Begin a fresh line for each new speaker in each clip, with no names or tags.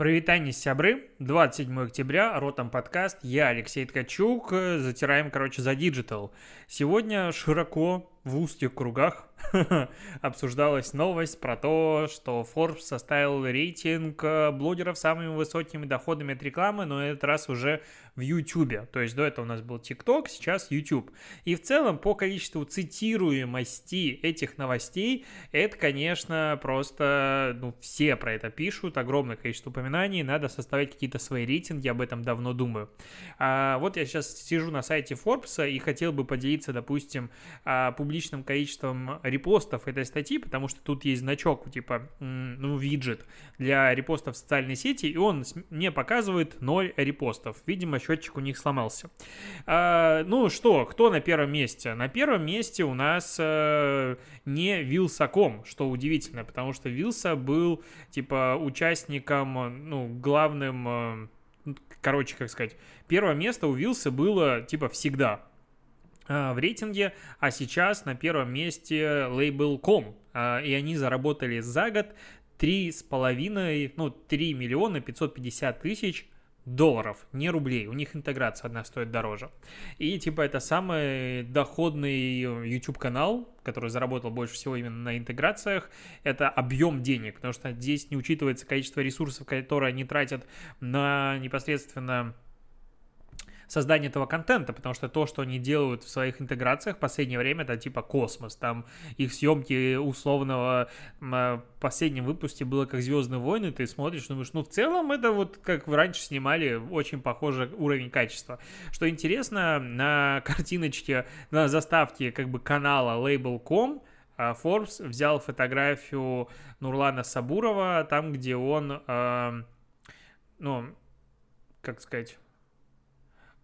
Прывітанне, сябры. 27 октября, Ротом подкаст. Я Алексей Ткачук. Затираем, короче, за диджитал. Сегодня широко в узких кругах обсуждалась новость про то, что Forbes составил рейтинг э, блогеров с самыми высокими доходами от рекламы, но этот раз уже в YouTube. То есть до этого у нас был TikTok, сейчас YouTube. И в целом по количеству цитируемости этих новостей, это, конечно, просто, ну, все про это пишут, огромное количество упоминаний, надо составить какие-то свои рейтинги, об этом давно думаю. А вот я сейчас сижу на сайте Forbes и хотел бы поделиться, допустим, а, публичным количеством репостов этой статьи, потому что тут есть значок, типа, ну, виджет для репостов в социальной сети, и он мне показывает 0 репостов. Видимо, счетчик у них сломался. А, ну что, кто на первом месте? На первом месте у нас а, не Вилсаком, что удивительно, потому что Вилса был, типа, участником, ну, главным... А, короче, как сказать, первое место у Вилса было, типа, всегда в рейтинге, а сейчас на первом месте Label.com, и они заработали за год три с половиной, ну, 3 миллиона 550 тысяч долларов, не рублей. У них интеграция одна стоит дороже. И типа это самый доходный YouTube канал, который заработал больше всего именно на интеграциях. Это объем денег, потому что здесь не учитывается количество ресурсов, которые они тратят на непосредственно создание этого контента, потому что то, что они делают в своих интеграциях в последнее время, это типа космос. Там их съемки условного в последнем выпуске было как Звездные войны, ты смотришь, думаешь, ну в целом это вот как раньше снимали, очень похожий уровень качества. Что интересно, на картиночке, на заставке как бы канала Label.com а, Forbes взял фотографию Нурлана Сабурова, там, где он, э, ну, как сказать,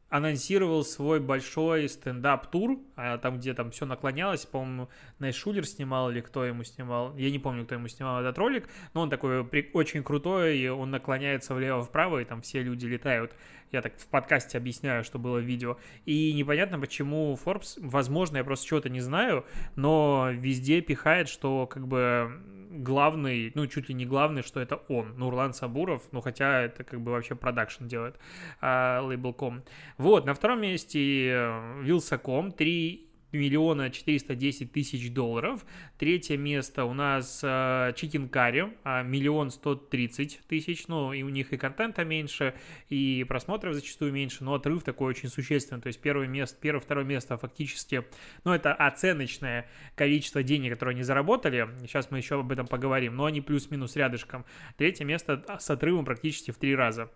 анонсировал свой большой стендап-тур, а там, где там все наклонялось, по-моему, Найшулер снимал или кто ему снимал, я не помню, кто ему снимал этот ролик, но он такой очень крутой, и он наклоняется влево-вправо, и там все люди летают. Я так в подкасте объясняю, что было видео. И непонятно, почему Forbes, возможно, я просто чего-то не знаю, но везде пихает, что как бы главный, ну, чуть ли не главный, что это он, Нурлан Сабуров, ну, хотя это как бы вообще продакшн делает, а, Label.com. Вот, на втором месте э, Вилсаком, три миллиона 410 тысяч долларов. Третье место у нас Chicken Curry, миллион сто тридцать тысяч. Ну, и у них и контента меньше, и просмотров зачастую меньше, но отрыв такой очень существенный. То есть первое место, первое, второе место фактически, ну, это оценочное количество денег, которые они заработали. Сейчас мы еще об этом поговорим, но они плюс-минус рядышком. Третье место с отрывом практически в три раза.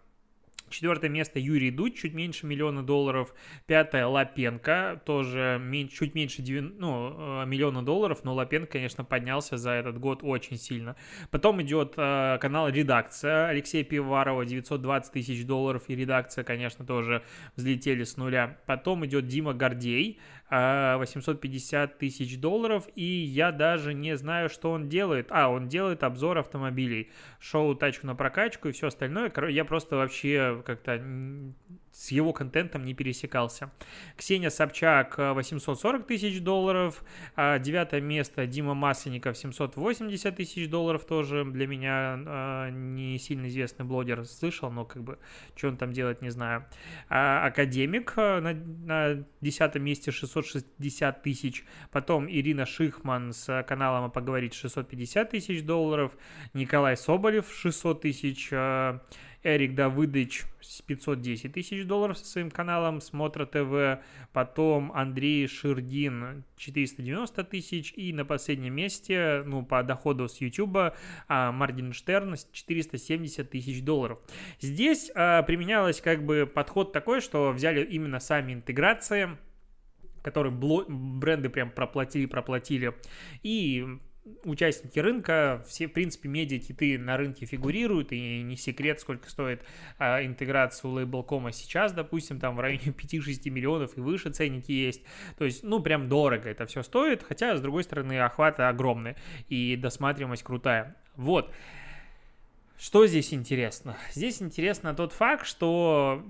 Четвертое место Юрий Дудь, чуть меньше миллиона долларов. Пятое Лапенко, тоже чуть меньше 9, ну, э, миллиона долларов, но Лапенко, конечно, поднялся за этот год очень сильно. Потом идет э, канал «Редакция» Алексея Пиварова, 920 тысяч долларов, и «Редакция», конечно, тоже взлетели с нуля. Потом идет Дима Гордей, 850 тысяч долларов, и я даже не знаю, что он делает. А, он делает обзор автомобилей, шоу «Тачку на прокачку» и все остальное. Я просто вообще как-то с его контентом не пересекался. Ксения Собчак 840 тысяч долларов, а девятое место Дима Масленников 780 тысяч долларов тоже. Для меня а, не сильно известный блогер, слышал, но как бы что он там делает, не знаю. А, Академик а, на, на десятом месте 660 тысяч, потом Ирина Шихман с каналом «Поговорить» 650 тысяч долларов, Николай Соболев 600 тысяч Эрик Давыдович 510 тысяч долларов со своим каналом Смотра ТВ, потом Андрей Ширдин 490 тысяч и на последнем месте, ну, по доходу с YouTube, а, Моргенштерн 470 тысяч долларов. Здесь а, применялось как бы подход такой, что взяли именно сами интеграции, которые бренды прям проплатили, проплатили, и участники рынка, все, в принципе, медиа-киты на рынке фигурируют, и не секрет, сколько стоит а, интеграция у Label.com сейчас, допустим, там в районе 5-6 миллионов и выше ценники есть, то есть, ну, прям дорого это все стоит, хотя, с другой стороны, охваты огромные, и досматриваемость крутая. Вот. Что здесь интересно? Здесь интересно тот факт, что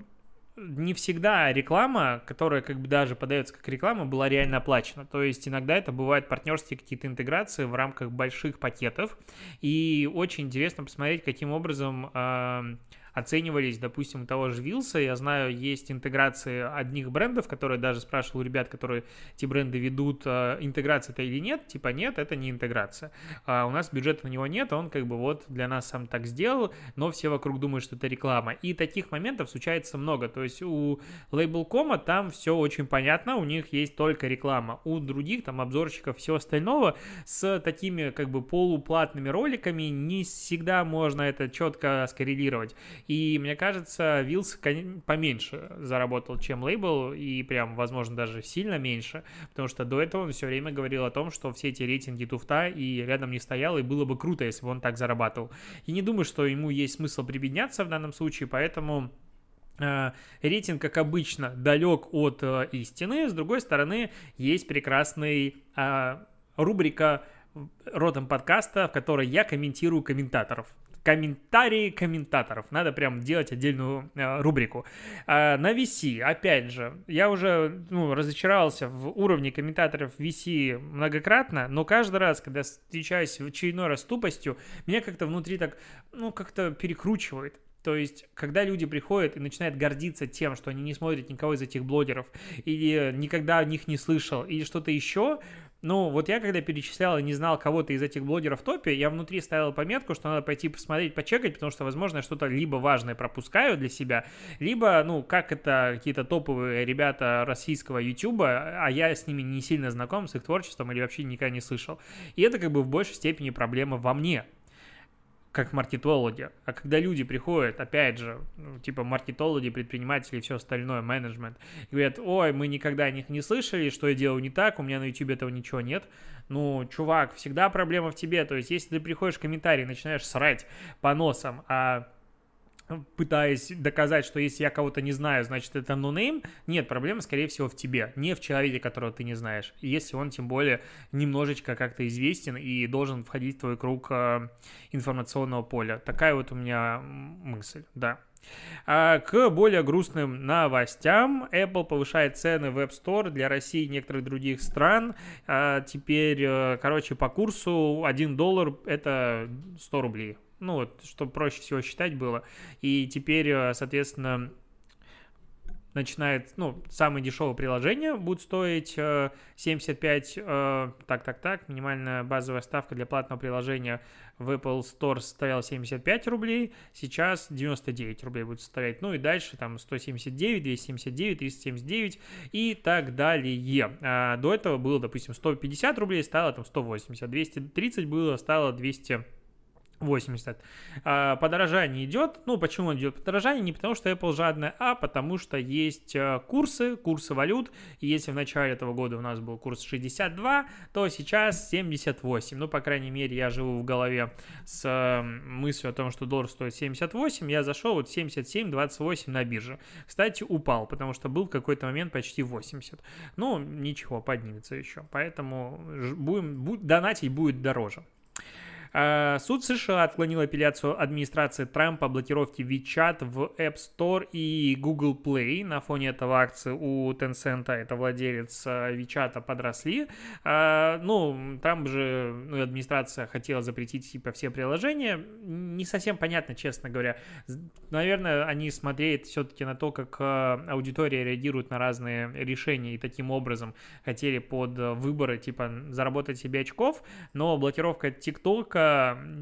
не всегда реклама, которая как бы даже подается как реклама, была реально оплачена. То есть иногда это бывают партнерские какие-то интеграции в рамках больших пакетов. И очень интересно посмотреть, каким образом э, оценивались, допустим, у того же Вилса, я знаю, есть интеграции одних брендов, которые даже спрашивал у ребят, которые эти бренды ведут, а, интеграция это или нет, типа нет, это не интеграция. А у нас бюджета на него нет, он как бы вот для нас сам так сделал, но все вокруг думают, что это реклама. И таких моментов случается много, то есть у Label.com там все очень понятно, у них есть только реклама, у других там обзорщиков всего остального с такими как бы полуплатными роликами не всегда можно это четко скоррелировать. И мне кажется, Вилс поменьше заработал, чем лейбл, и прям, возможно, даже сильно меньше, потому что до этого он все время говорил о том, что все эти рейтинги туфта и рядом не стоял, и было бы круто, если бы он так зарабатывал. И не думаю, что ему есть смысл прибедняться в данном случае, поэтому э, рейтинг, как обычно, далек от э, истины. С другой стороны, есть прекрасный э, рубрика родом подкаста, в которой я комментирую комментаторов комментарии комментаторов. Надо прям делать отдельную э, рубрику. А, на VC, опять же, я уже ну, разочаровался в уровне комментаторов VC многократно, но каждый раз, когда встречаюсь в очередной раз тупостью, меня как-то внутри так, ну, как-то перекручивает. То есть, когда люди приходят и начинают гордиться тем, что они не смотрят никого из этих блогеров, или никогда о них не слышал, или что-то еще, ну, вот я когда перечислял и не знал кого-то из этих блогеров в топе, я внутри ставил пометку, что надо пойти посмотреть, почекать, потому что, возможно, я что-то либо важное пропускаю для себя, либо, ну, как это какие-то топовые ребята российского ютуба, а я с ними не сильно знаком, с их творчеством или вообще никогда не слышал. И это как бы в большей степени проблема во мне, как маркетологи. А когда люди приходят, опять же, ну, типа маркетологи, предприниматели и все остальное, менеджмент, говорят, ой, мы никогда о них не слышали, что я делаю не так, у меня на YouTube этого ничего нет. Ну, чувак, всегда проблема в тебе. То есть, если ты приходишь в комментарий, начинаешь срать по носам, а пытаясь доказать, что если я кого-то не знаю, значит это нонейм, нет, проблема, скорее всего, в тебе, не в человеке, которого ты не знаешь. Если он, тем более, немножечко как-то известен и должен входить в твой круг э, информационного поля. Такая вот у меня мысль, да. А к более грустным новостям. Apple повышает цены в App Store для России и некоторых других стран. А теперь, э, короче, по курсу 1 доллар это 100 рублей ну вот, чтобы проще всего считать было. И теперь, э, соответственно, начинает, ну, самое дешевое приложение будет стоить 75, э, э, так, так, так, минимальная базовая ставка для платного приложения в Apple Store составляла 75 рублей, сейчас 99 рублей будет составлять, ну и дальше там 179, 279, 379 и так далее. А до этого было, допустим, 150 рублей, стало там 180, 230 было, стало 200 80. А, подорожание идет. Ну, почему идет подорожание? Не потому, что Apple жадная, а потому что есть э, курсы, курсы валют. И если в начале этого года у нас был курс 62, то сейчас 78. Ну, по крайней мере, я живу в голове с э, мыслью о том, что доллар стоит 78. Я зашел вот 77-28 на бирже. Кстати, упал, потому что был в какой-то момент почти 80. Ну, ничего, поднимется еще. Поэтому будем, донатить будет дороже. А, суд США отклонил апелляцию администрации Трампа о блокировке WeChat в App Store и Google Play. На фоне этого акции у Tencent, это владелец а, WeChat, подросли. А, ну, Трамп же, ну, администрация хотела запретить типа все приложения. Не совсем понятно, честно говоря. Наверное, они смотреют все-таки на то, как аудитория реагирует на разные решения и таким образом хотели под выборы, типа, заработать себе очков, но блокировка ТикТока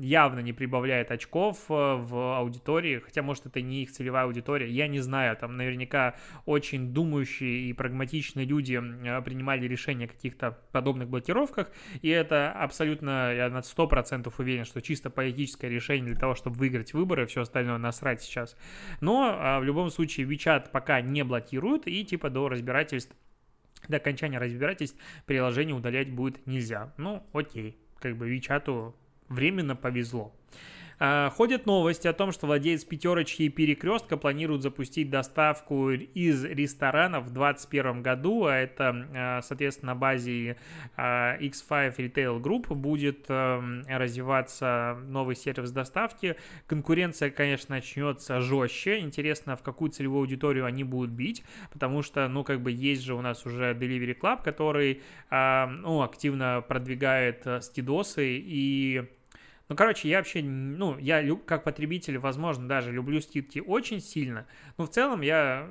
явно не прибавляет очков э, в аудитории, хотя, может, это не их целевая аудитория, я не знаю, там наверняка очень думающие и прагматичные люди э, принимали решения о каких-то подобных блокировках, и это абсолютно, я на 100% уверен, что чисто политическое решение для того, чтобы выиграть выборы, все остальное насрать сейчас. Но а, в любом случае WeChat пока не блокируют, и типа до разбирательств до окончания разбирательств приложение удалять будет нельзя. Ну, окей, как бы WeChat временно повезло. А, ходят новости о том, что владелец пятерочки и перекрестка планирует запустить доставку из ресторанов в 2021 году, а это, а, соответственно, на базе а, X5 Retail Group будет развиваться новый сервис доставки. Конкуренция, конечно, начнется жестче. Интересно, в какую целевую аудиторию они будут бить, потому что, ну, как бы есть же у нас уже Delivery Club, который, ну, активно продвигает стидосы и ну, короче, я вообще, ну, я как потребитель, возможно, даже люблю скидки очень сильно, но в целом я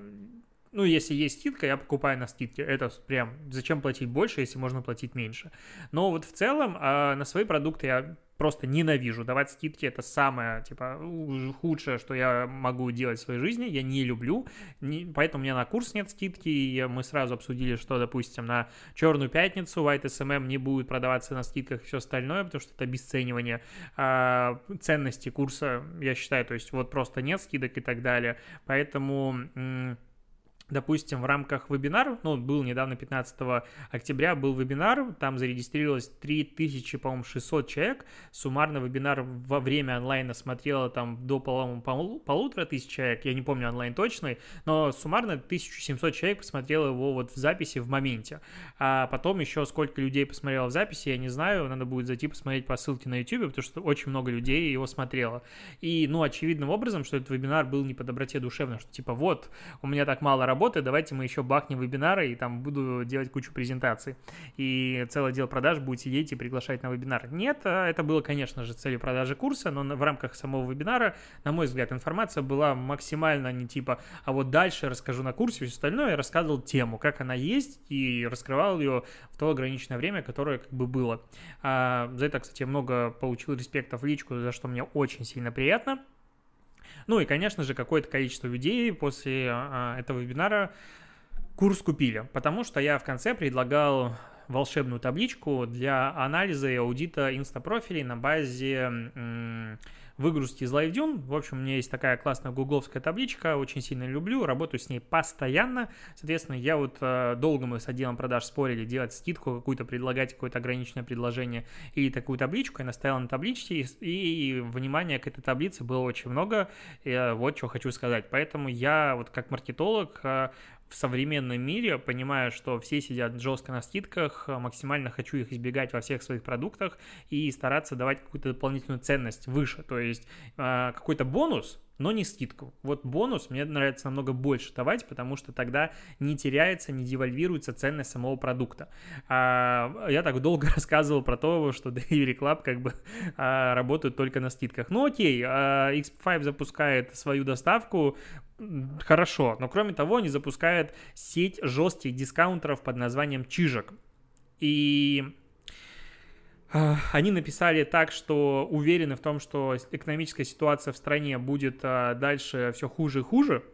ну, если есть скидка, я покупаю на скидке. Это прям, зачем платить больше, если можно платить меньше. Но вот в целом а на свои продукты я просто ненавижу. Давать скидки это самое, типа, худшее, что я могу делать в своей жизни. Я не люблю, не, поэтому у меня на курс нет скидки, и мы сразу обсудили, что, допустим, на Черную Пятницу White SMM не будет продаваться на скидках и все остальное, потому что это обесценивание а, ценности курса, я считаю, то есть вот просто нет скидок и так далее. Поэтому допустим, в рамках вебинара, ну, был недавно 15 октября, был вебинар, там зарегистрировалось 3600, по-моему, 600 человек, суммарно вебинар во время онлайна смотрело там до, по-моему, полу полутора тысяч человек, я не помню онлайн точный, но суммарно 1700 человек посмотрело его вот в записи в моменте, а потом еще сколько людей посмотрело в записи, я не знаю, надо будет зайти посмотреть по ссылке на YouTube, потому что очень много людей его смотрело, и, ну, очевидным образом, что этот вебинар был не по доброте душевной, что типа вот, у меня так мало работы, работы, давайте мы еще бахнем вебинары, и там буду делать кучу презентаций. И целое дело продаж будете сидеть и приглашать на вебинар. Нет, а это было, конечно же, целью продажи курса, но в рамках самого вебинара, на мой взгляд, информация была максимально не типа, а вот дальше расскажу на курсе, все остальное, я рассказывал тему, как она есть, и раскрывал ее в то ограниченное время, которое как бы было. А, за это, кстати, много получил респектов в личку, за что мне очень сильно приятно. Ну и, конечно же, какое-то количество людей после а, этого вебинара курс купили, потому что я в конце предлагал волшебную табличку для анализа и аудита инстапрофилей на базе выгрузки из LiveDune. В общем, у меня есть такая классная гугловская табличка, очень сильно люблю, работаю с ней постоянно. Соответственно, я вот э, долго мы с отделом продаж спорили, делать скидку какую-то, предлагать какое-то ограниченное предложение или такую табличку. Я наставил на табличке, и, и внимания к этой таблице было очень много. И, э, вот что хочу сказать. Поэтому я вот как маркетолог э, в современном мире, понимая, что все сидят жестко на скидках, максимально хочу их избегать во всех своих продуктах и стараться давать какую-то дополнительную ценность выше, то есть э, какой-то бонус, но не скидку. Вот бонус мне нравится намного больше давать, потому что тогда не теряется, не девальвируется ценность самого продукта. А, я так долго рассказывал про то, что Delivery Club как бы а, работают только на скидках. Ну окей, а, X5 запускает свою доставку, хорошо, но кроме того они запускают сеть жестких дискаунтеров под названием Чижик. И они написали так, что уверены в том, что экономическая ситуация в стране будет а, дальше все хуже и хуже,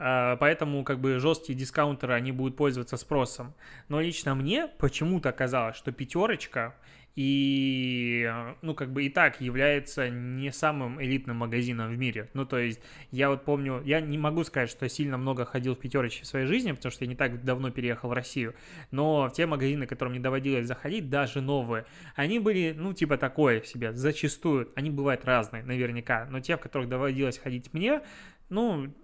поэтому как бы жесткие дискаунтеры, они будут пользоваться спросом. Но лично мне почему-то казалось, что пятерочка и, ну, как бы и так является не самым элитным магазином в мире. Ну, то есть, я вот помню, я не могу сказать, что сильно много ходил в пятерочке в своей жизни, потому что я не так давно переехал в Россию, но те магазины, которым мне доводилось заходить, даже новые, они были, ну, типа такое себе, зачастую, они бывают разные, наверняка, но те, в которых доводилось ходить мне, ну,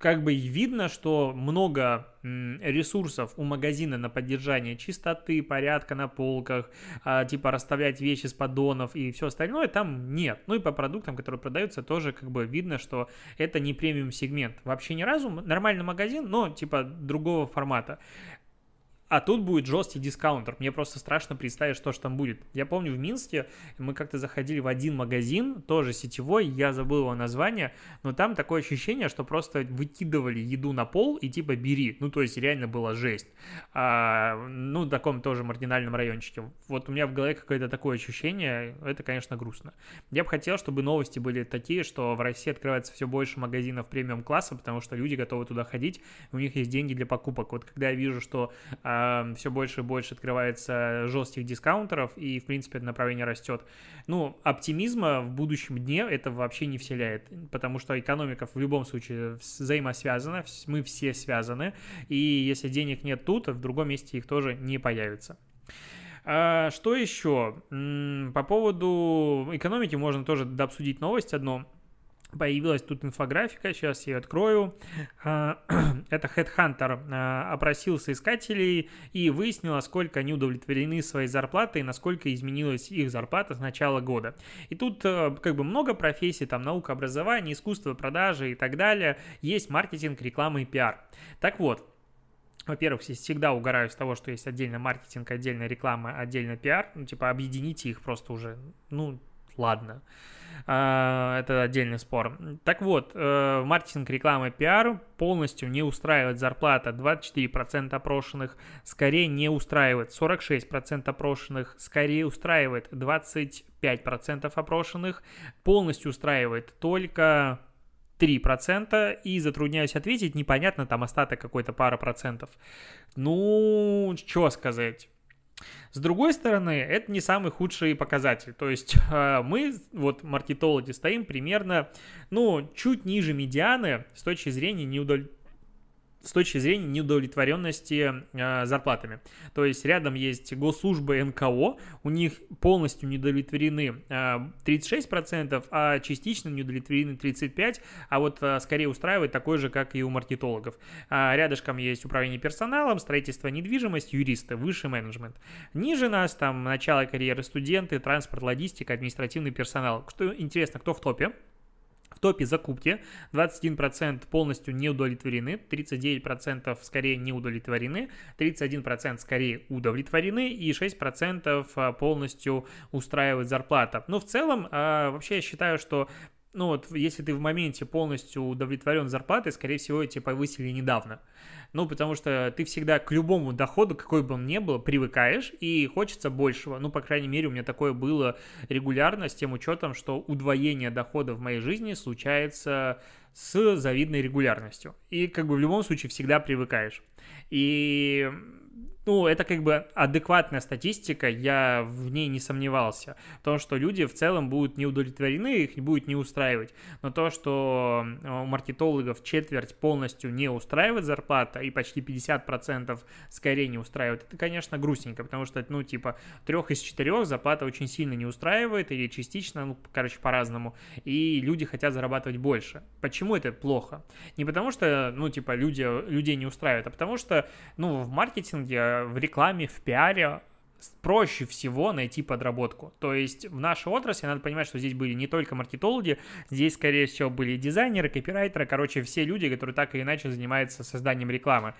как бы видно, что много ресурсов у магазина на поддержание чистоты, порядка на полках, а, типа расставлять вещи с поддонов и все остальное там нет. Ну и по продуктам, которые продаются, тоже как бы видно, что это не премиум сегмент. Вообще ни разу нормальный магазин, но типа другого формата. А тут будет жесткий дискаунтер. Мне просто страшно представить, что же там будет. Я помню, в Минске мы как-то заходили в один магазин, тоже сетевой, я забыл его название, но там такое ощущение, что просто выкидывали еду на пол и типа бери. Ну, то есть реально была жесть. А, ну, в таком тоже маргинальном райончике. Вот у меня в голове какое-то такое ощущение, это, конечно, грустно. Я бы хотел, чтобы новости были такие, что в России открывается все больше магазинов премиум-класса, потому что люди готовы туда ходить, у них есть деньги для покупок. Вот когда я вижу, что а, все больше и больше открывается жестких дискаунтеров, и, в принципе, это направление растет. Ну, оптимизма в будущем дне это вообще не вселяет, потому что экономика в любом случае взаимосвязана, мы все связаны, и если денег нет тут, в другом месте их тоже не появится. А, что еще? По поводу экономики можно тоже обсудить новость одну. Появилась тут инфографика, сейчас я ее открою. А, это Headhunter а, опросил соискателей и выяснил, сколько они удовлетворены своей зарплатой и насколько изменилась их зарплата с начала года. И тут э, как бы много профессий, там наука, образование, искусство, продажи и так далее. Есть маркетинг, реклама и пиар. Так вот, во-первых, всегда угораю с того, что есть отдельно маркетинг, отдельно реклама, отдельно пиар. Ну, типа, объедините их просто уже. Ну, ладно. А, это отдельный спор. Так вот, э, маркетинг, реклама, пиар полностью не устраивает зарплата 24% опрошенных, скорее не устраивает 46% опрошенных, скорее устраивает 25% опрошенных, полностью устраивает только 3% и затрудняюсь ответить, непонятно, там остаток какой-то пара процентов. Ну, что сказать. С другой стороны, это не самый худший показатель. То есть э, мы, вот маркетологи, стоим примерно, ну, чуть ниже медианы с точки зрения неудовлетворения с точки зрения неудовлетворенности э, зарплатами. То есть рядом есть госслужба НКО, у них полностью недовлетворены э, 36%, а частично недовлетворены 35%, а вот э, скорее устраивает такой же, как и у маркетологов. А рядышком есть управление персоналом, строительство недвижимость, юристы, высший менеджмент. Ниже нас там начало карьеры студенты, транспорт, логистика, административный персонал. Что интересно, кто в топе? Топе закупки 21% полностью не удовлетворены, 39% скорее не удовлетворены, 31% скорее удовлетворены и 6% а, полностью устраивает зарплата. Но в целом, а, вообще я считаю, что ну вот, если ты в моменте полностью удовлетворен зарплатой, скорее всего, тебя повысили недавно. Ну, потому что ты всегда к любому доходу, какой бы он ни был, привыкаешь и хочется большего. Ну, по крайней мере, у меня такое было регулярно с тем учетом, что удвоение дохода в моей жизни случается с завидной регулярностью. И как бы в любом случае всегда привыкаешь. И ну, это как бы адекватная статистика, я в ней не сомневался. То, что люди в целом будут не удовлетворены, их будет не устраивать. Но то, что у маркетологов четверть полностью не устраивает зарплата и почти 50% скорее не устраивает, это, конечно, грустненько, потому что, ну, типа, трех из четырех зарплата очень сильно не устраивает или частично, ну, короче, по-разному, и люди хотят зарабатывать больше. Почему это плохо? Не потому что, ну, типа, люди, людей не устраивает, а потому что, ну, в маркетинге в рекламе, в пиаре проще всего найти подработку. То есть в нашей отрасли надо понимать, что здесь были не только маркетологи, здесь, скорее всего, были дизайнеры, копирайтеры, короче, все люди, которые так или иначе занимаются созданием рекламы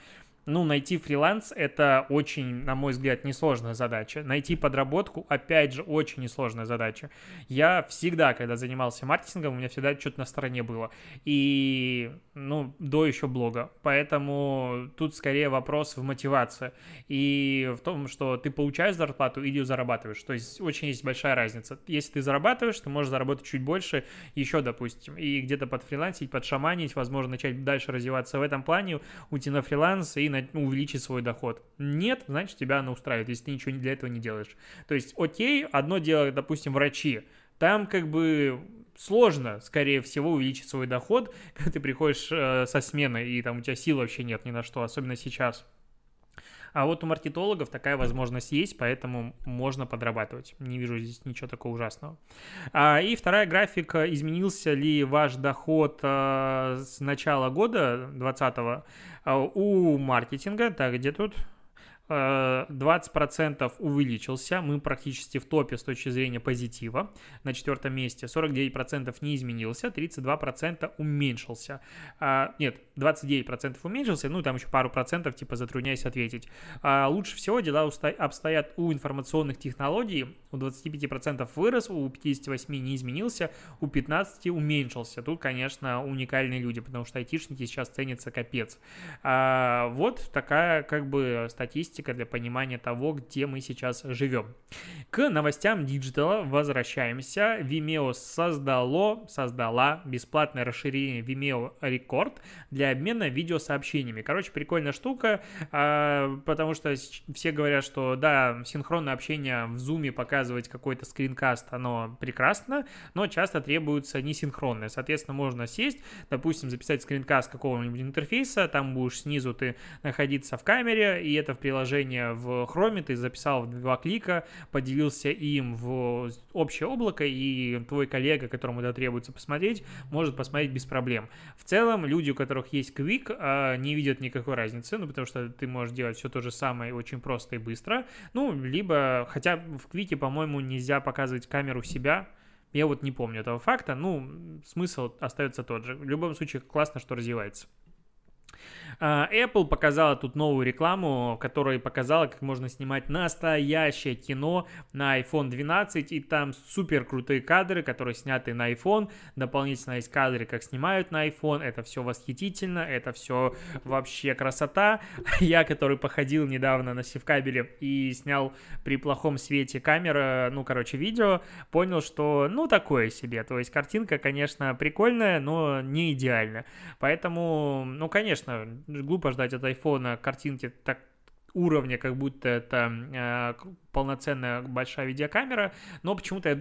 ну, найти фриланс – это очень, на мой взгляд, несложная задача. Найти подработку, опять же, очень несложная задача. Я всегда, когда занимался маркетингом, у меня всегда что-то на стороне было. И, ну, до еще блога. Поэтому тут скорее вопрос в мотивации. И в том, что ты получаешь зарплату или зарабатываешь. То есть очень есть большая разница. Если ты зарабатываешь, ты можешь заработать чуть больше еще, допустим, и где-то подфрилансить, подшаманить, возможно, начать дальше развиваться в этом плане, уйти на фриланс и ну, увеличить свой доход. Нет, значит, тебя она устраивает, если ты ничего для этого не делаешь. То есть, окей, одно дело, допустим, врачи. Там как бы сложно, скорее всего, увеличить свой доход, когда ты приходишь э, со смены, и там у тебя сил вообще нет ни на что, особенно сейчас. А вот у маркетологов такая возможность есть, поэтому можно подрабатывать. Не вижу здесь ничего такого ужасного. А, и вторая графика. Изменился ли ваш доход а, с начала года 2020 а, у маркетинга? Так, где тут? 20% увеличился, мы практически в топе с точки зрения позитива, на четвертом месте, 49% не изменился, 32% уменьшился. А, нет, 29% уменьшился, ну там еще пару процентов, типа затрудняюсь ответить. А, лучше всего дела обстоят у информационных технологий, у 25% вырос, у 58% не изменился, у 15% уменьшился. Тут, конечно, уникальные люди, потому что айтишники сейчас ценятся капец. А, вот такая как бы статистика статистика для понимания того, где мы сейчас живем. К новостям диджитала возвращаемся. Vimeo создало, создала бесплатное расширение Vimeo Record для обмена видеосообщениями. Короче, прикольная штука, а, потому что все говорят, что да, синхронное общение в Zoom показывать какой-то скринкаст, оно прекрасно, но часто требуется несинхронное. Соответственно, можно сесть, допустим, записать скринкаст какого-нибудь интерфейса, там будешь снизу ты находиться в камере, и это в приложении приложение в Chrome, ты записал в два клика, поделился им в общее облако, и твой коллега, которому это требуется посмотреть, может посмотреть без проблем. В целом, люди, у которых есть Quick, а, не видят никакой разницы, ну, потому что ты можешь делать все то же самое очень просто и быстро, ну, либо, хотя в Quick, по-моему, нельзя показывать камеру себя, я вот не помню этого факта, ну, смысл остается тот же. В любом случае, классно, что развивается. А, Apple показала тут новую рекламу, которая показала, как можно снимать настоящее кино на iPhone 12, и там супер крутые кадры, которые сняты на iPhone, дополнительно есть кадры, как снимают на iPhone, это все восхитительно, это все вообще красота. Я, который походил недавно на севкабеле и снял при плохом свете камеры, ну, короче, видео, понял, что, ну, такое себе, то есть картинка, конечно, прикольная, но не идеальная. Поэтому, ну, конечно, глупо ждать от айфона картинки так уровня, как будто это э, полноценная большая видеокамера, но почему-то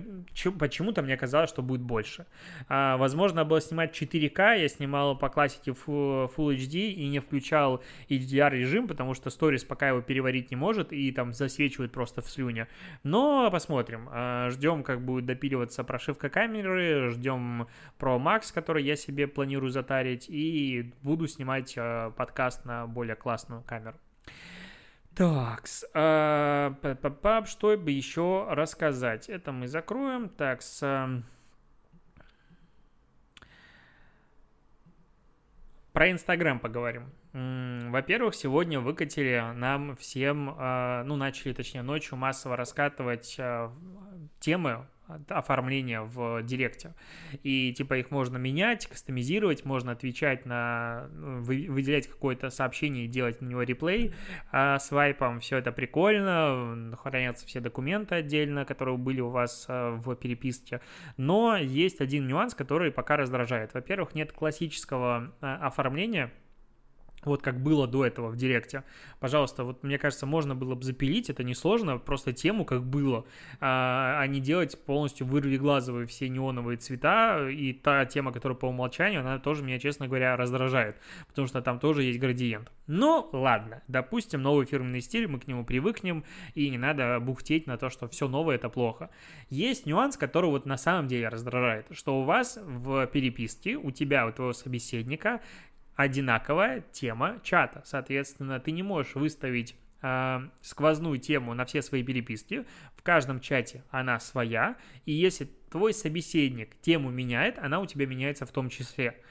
почему-то мне казалось, что будет больше. А, возможно, было снимать 4К, я снимал по классике Full HD и не включал HDR режим, потому что сторис пока его переварить не может и там засвечивает просто в слюне. Но посмотрим. А, ждем, как будет допиливаться прошивка камеры, ждем Pro Max, который я себе планирую затарить, и буду снимать а, подкаст на более классную камеру. Так, э, что бы еще рассказать? Это мы закроем. Так, с... Про Инстаграм поговорим. Во-первых, сегодня выкатили нам всем, э, ну, начали, точнее, ночью массово раскатывать э, темы оформления в директе. И типа их можно менять, кастомизировать, можно отвечать на, ну, выделять какое-то сообщение и делать на него реплей а свайпом. Все это прикольно, хранятся все документы отдельно, которые были у вас а, в переписке. Но есть один нюанс, который пока раздражает. Во-первых, нет классического а, оформления, вот как было до этого в Директе. Пожалуйста, вот мне кажется, можно было бы запилить, это несложно, просто тему как было, а, а не делать полностью вырви-глазовые все неоновые цвета, и та тема, которая по умолчанию, она тоже меня, честно говоря, раздражает, потому что там тоже есть градиент. Ну, ладно, допустим, новый фирменный стиль, мы к нему привыкнем, и не надо бухтеть на то, что все новое это плохо. Есть нюанс, который вот на самом деле раздражает, что у вас в переписке, у тебя, у твоего собеседника одинаковая тема чата. Соответственно, ты не можешь выставить э, сквозную тему на все свои переписки. В каждом чате она своя. И если твой собеседник тему меняет, она у тебя меняется в том числе.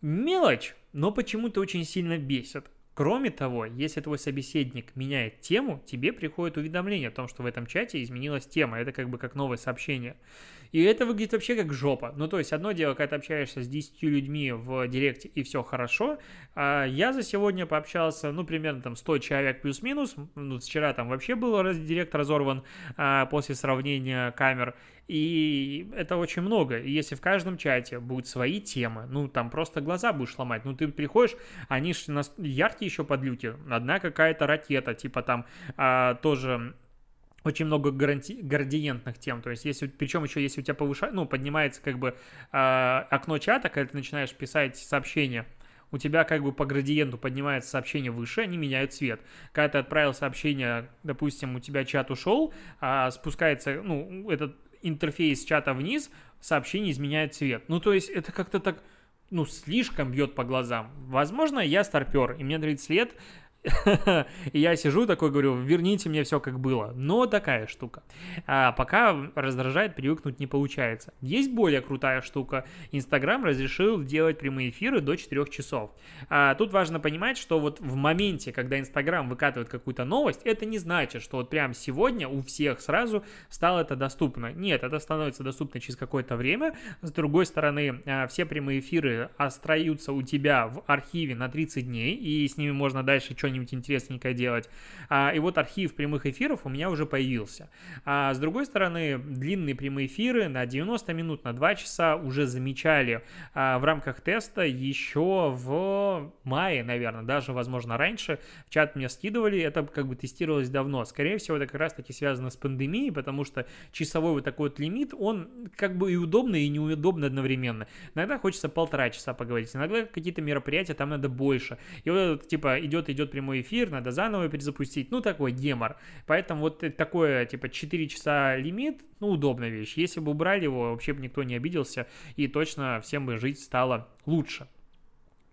Мелочь, но почему-то очень сильно бесит. Кроме того, если твой собеседник меняет тему, тебе приходит уведомление о том, что в этом чате изменилась тема. Это как бы как новое сообщение. И это выглядит вообще как жопа. Ну, то есть, одно дело, когда ты общаешься с 10 людьми в директе, и все хорошо. А я за сегодня пообщался, ну, примерно там 100 человек плюс-минус. Ну, вчера там вообще был раз, директ разорван а, после сравнения камер. И это очень много. И если в каждом чате будут свои темы, ну, там просто глаза будешь ломать. Ну, ты приходишь, они же яркие еще подлюки. Одна какая-то ракета, типа там а, тоже очень много гаранти... градиентных тем, то есть если, причем еще если у тебя повышает, ну, поднимается как бы э, окно чата, когда ты начинаешь писать сообщение, у тебя как бы по градиенту поднимается сообщение выше, они меняют цвет. Когда ты отправил сообщение, допустим, у тебя чат ушел, а спускается, ну, этот интерфейс чата вниз, сообщение изменяет цвет. Ну, то есть это как-то так, ну, слишком бьет по глазам. Возможно, я старпер, и мне 30 лет, И я сижу такой, говорю, верните мне все как было. Но такая штука. А пока раздражает, привыкнуть не получается. Есть более крутая штука. Инстаграм разрешил делать прямые эфиры до 4 часов. А тут важно понимать, что вот в моменте, когда Инстаграм выкатывает какую-то новость, это не значит, что вот прям сегодня у всех сразу стало это доступно. Нет, это становится доступно через какое-то время. С другой стороны, а, все прямые эфиры остаются у тебя в архиве на 30 дней, и с ними можно дальше что что-нибудь интересненькое делать. А, и вот архив прямых эфиров у меня уже появился. А с другой стороны, длинные прямые эфиры на 90 минут, на 2 часа уже замечали а, в рамках теста еще в мае, наверное, даже, возможно, раньше. В чат мне скидывали, это как бы тестировалось давно. Скорее всего, это как раз-таки связано с пандемией, потому что часовой вот такой вот лимит, он как бы и удобный, и неудобный одновременно. Иногда хочется полтора часа поговорить, иногда какие-то мероприятия, там надо больше. И вот типа идет, идет прямой эфир, надо заново перезапустить, ну, такой гемор. Поэтому вот такое, типа, 4 часа лимит, ну, удобная вещь. Если бы убрали его, вообще бы никто не обиделся, и точно всем бы жить стало лучше.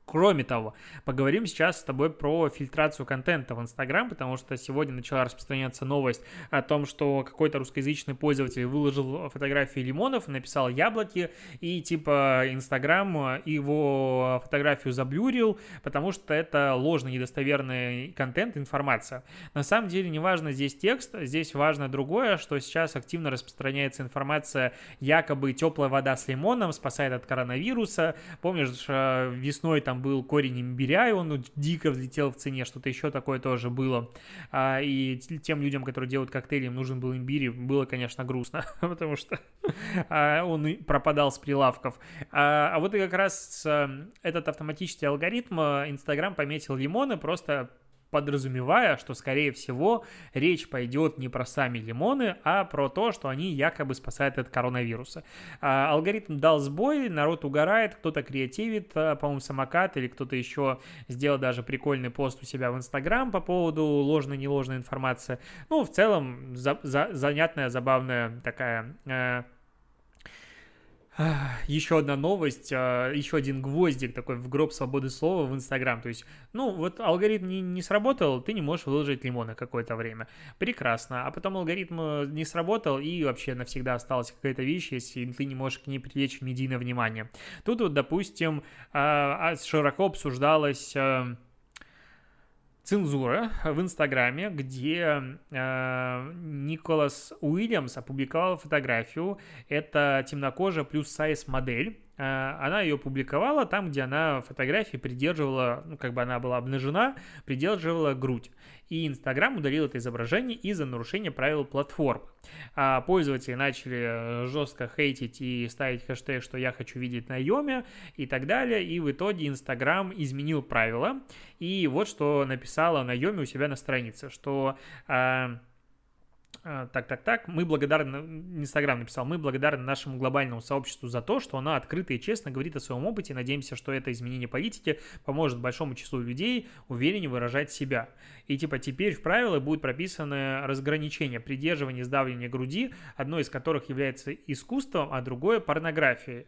Кроме того, поговорим сейчас с тобой про фильтрацию контента в Инстаграм, потому что сегодня начала распространяться новость о том, что какой-то русскоязычный пользователь выложил фотографии лимонов, написал яблоки, и типа Инстаграм его фотографию заблюрил, потому что это ложный, недостоверный контент, информация. На самом деле не важно здесь текст, здесь важно другое, что сейчас активно распространяется информация, якобы теплая вода с лимоном спасает от коронавируса. Помнишь, э, весной там там был корень имбиря, и он дико взлетел в цене, что-то еще такое тоже было. А, и тем людям, которые делают коктейли, им нужен был имбирь, было, конечно, грустно, потому что а, он пропадал с прилавков. А, а вот и как раз этот автоматический алгоритм Инстаграм пометил лимоны просто подразумевая, что, скорее всего, речь пойдет не про сами лимоны, а про то, что они якобы спасают от коронавируса. А, алгоритм дал сбой, народ угорает, кто-то креативит, а, по-моему, самокат или кто-то еще сделал даже прикольный пост у себя в Инстаграм по поводу ложной-неложной информации. Ну, в целом, за, за, занятная, забавная такая... Э, еще одна новость, а, еще один гвоздик такой в гроб свободы слова в Инстаграм. То есть, ну, вот алгоритм не, не сработал, ты не можешь выложить лимоны какое-то время. Прекрасно. А потом алгоритм э, не сработал, и вообще навсегда осталась какая-то вещь, если ты не можешь к ней привлечь медийное внимание. Тут вот, допустим, а, а, широко обсуждалось цензура в Инстаграме, где э, Николас Уильямс опубликовал фотографию. Это темнокожая плюс сайз модель. Э, она ее публиковала там, где она фотографии придерживала, ну, как бы она была обнажена, придерживала грудь. И Инстаграм удалил это изображение из-за нарушения правил платформы. А пользователи начали э, жестко хейтить и ставить хэштег, что я хочу видеть на Йоме и так далее, и в итоге Инстаграм изменил правила, и вот что написала на Йоме у себя на странице, что... А, а, так, так, так, мы благодарны, Инстаграм написал, мы благодарны нашему глобальному сообществу за то, что оно открыто и честно говорит о своем опыте, надеемся, что это изменение политики поможет большому числу людей увереннее выражать себя. И типа теперь в правилах будет прописано разграничение придерживания сдавливания груди, одно из которых является искусством, а другое порнографией.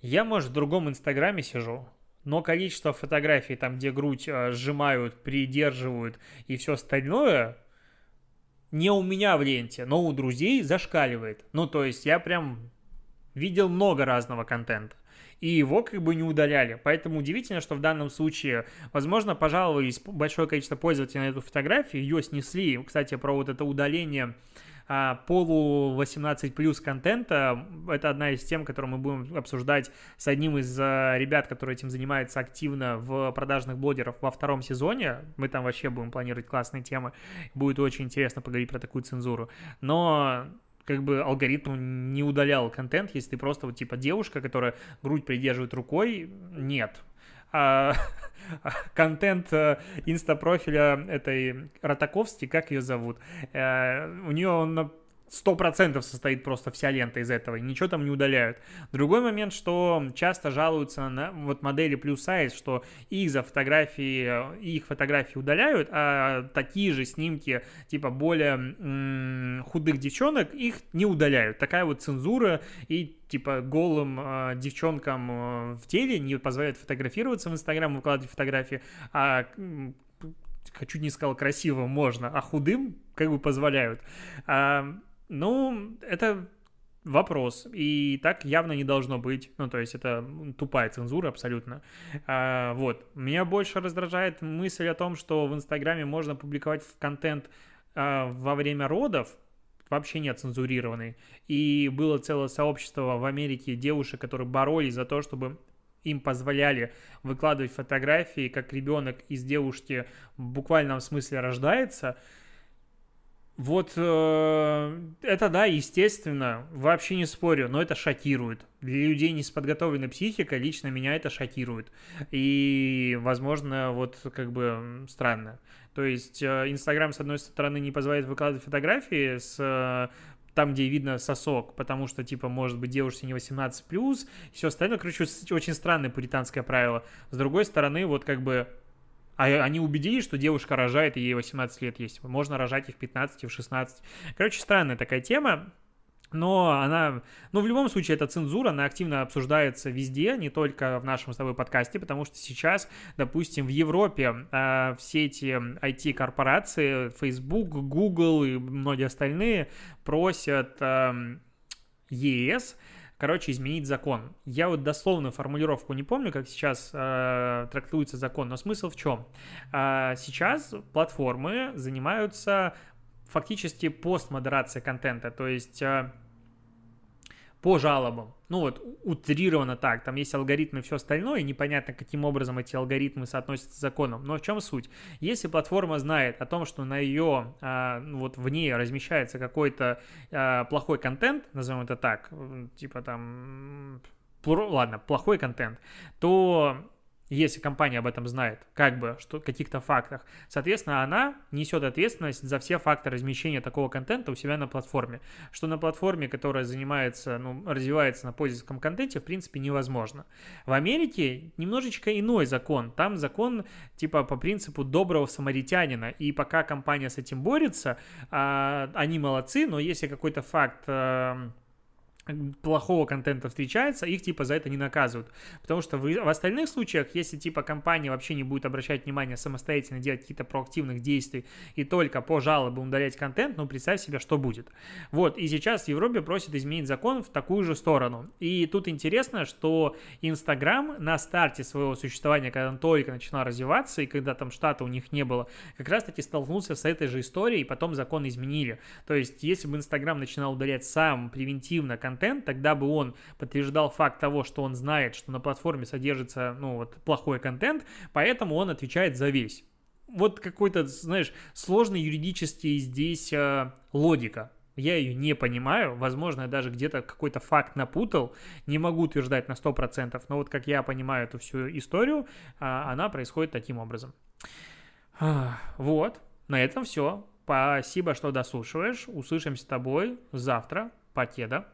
Я, может, в другом Инстаграме сижу, но количество фотографий, там, где грудь а, сжимают, придерживают и все остальное, не у меня в ленте, но у друзей зашкаливает. Ну, то есть я прям видел много разного контента. И его как бы не удаляли. Поэтому удивительно, что в данном случае, возможно, пожаловались большое количество пользователей на эту фотографию, ее снесли. Кстати, про вот это удаление а, полу 18 плюс контента. Это одна из тем, которую мы будем обсуждать с одним из а, ребят, который этим занимается активно в продажных блогеров во втором сезоне. Мы там вообще будем планировать классные темы. Будет очень интересно поговорить про такую цензуру. Но как бы алгоритм не удалял контент, если ты просто вот типа девушка, которая грудь придерживает рукой, нет. А, контент э, инстапрофиля этой Ротаковски, как ее зовут, э, у нее он сто процентов состоит просто вся лента из этого, и ничего там не удаляют. Другой момент, что часто жалуются на вот модели плюс сайз, что их за фотографии, их фотографии удаляют, а такие же снимки, типа более м- худых девчонок, их не удаляют. Такая вот цензура, и типа голым э, девчонкам э, в теле не позволяют фотографироваться в Инстаграм, выкладывать фотографии, а хочу не сказал красиво можно, а худым как бы позволяют. А, ну, это вопрос. И так явно не должно быть. Ну, то есть это тупая цензура абсолютно. А, вот. Меня больше раздражает мысль о том, что в Инстаграме можно публиковать контент а, во время родов, вообще не цензурированный. И было целое сообщество в Америке девушек, которые боролись за то, чтобы им позволяли выкладывать фотографии, как ребенок из девушки в буквальном смысле рождается – вот э, это да, естественно, вообще не спорю, но это шокирует. Для людей не с подготовленной психикой лично меня это шокирует. И, возможно, вот как бы странно. То есть э, Инстаграм, с одной стороны, не позволяет выкладывать фотографии с э, там, где видно сосок, потому что, типа, может быть, девушке не 18+, и все остальное, короче, очень странное пуританское правило. С другой стороны, вот как бы А они убедились, что девушка рожает, и ей 18 лет есть. Можно рожать и в 15, и в 16. Короче, странная такая тема. Но она, ну, в любом случае, эта цензура, она активно обсуждается везде, не только в нашем с тобой подкасте, потому что сейчас, допустим, в Европе э, все эти IT-корпорации, Facebook, Google и многие остальные просят э, ЕС короче, изменить закон. Я вот дословную формулировку не помню, как сейчас э, трактуется закон, но смысл в чем? Э, сейчас платформы занимаются фактически постмодерацией контента, то есть э, по жалобам. Ну вот, утрировано так, там есть алгоритмы и все остальное, и непонятно, каким образом эти алгоритмы соотносятся с законом. Но в чем суть? Если платформа знает о том, что на ее, а, ну вот в ней размещается какой-то а, плохой контент, назовем это так, типа там, ладно, плохой контент, то если компания об этом знает, как бы, что каких-то фактах, соответственно, она несет ответственность за все факты размещения такого контента у себя на платформе, что на платформе, которая занимается, ну, развивается на пользовательском контенте, в принципе, невозможно. В Америке немножечко иной закон, там закон, типа, по принципу доброго самаритянина, и пока компания с этим борется, а, они молодцы, но если какой-то факт а, плохого контента встречается, их типа за это не наказывают. Потому что в, в остальных случаях, если типа компания вообще не будет обращать внимание самостоятельно делать какие-то проактивных действий и только по жалобам удалять контент, ну представь себе, что будет. Вот, и сейчас в Европе просят изменить закон в такую же сторону. И тут интересно, что Инстаграм на старте своего существования, когда он только начинал развиваться, и когда там штата у них не было, как раз-таки столкнулся с этой же историей, и потом закон изменили. То есть, если бы Инстаграм начинал удалять сам превентивно контент, контент, тогда бы он подтверждал факт того, что он знает, что на платформе содержится, ну, вот, плохой контент, поэтому он отвечает за весь. Вот какой-то, знаешь, сложный юридический здесь э, логика. Я ее не понимаю, возможно, я даже где-то какой-то факт напутал, не могу утверждать на 100%, но вот как я понимаю эту всю историю, а, она происходит таким образом. Вот, на этом все. Спасибо, что дослушиваешь. Услышимся с тобой завтра. Покеда.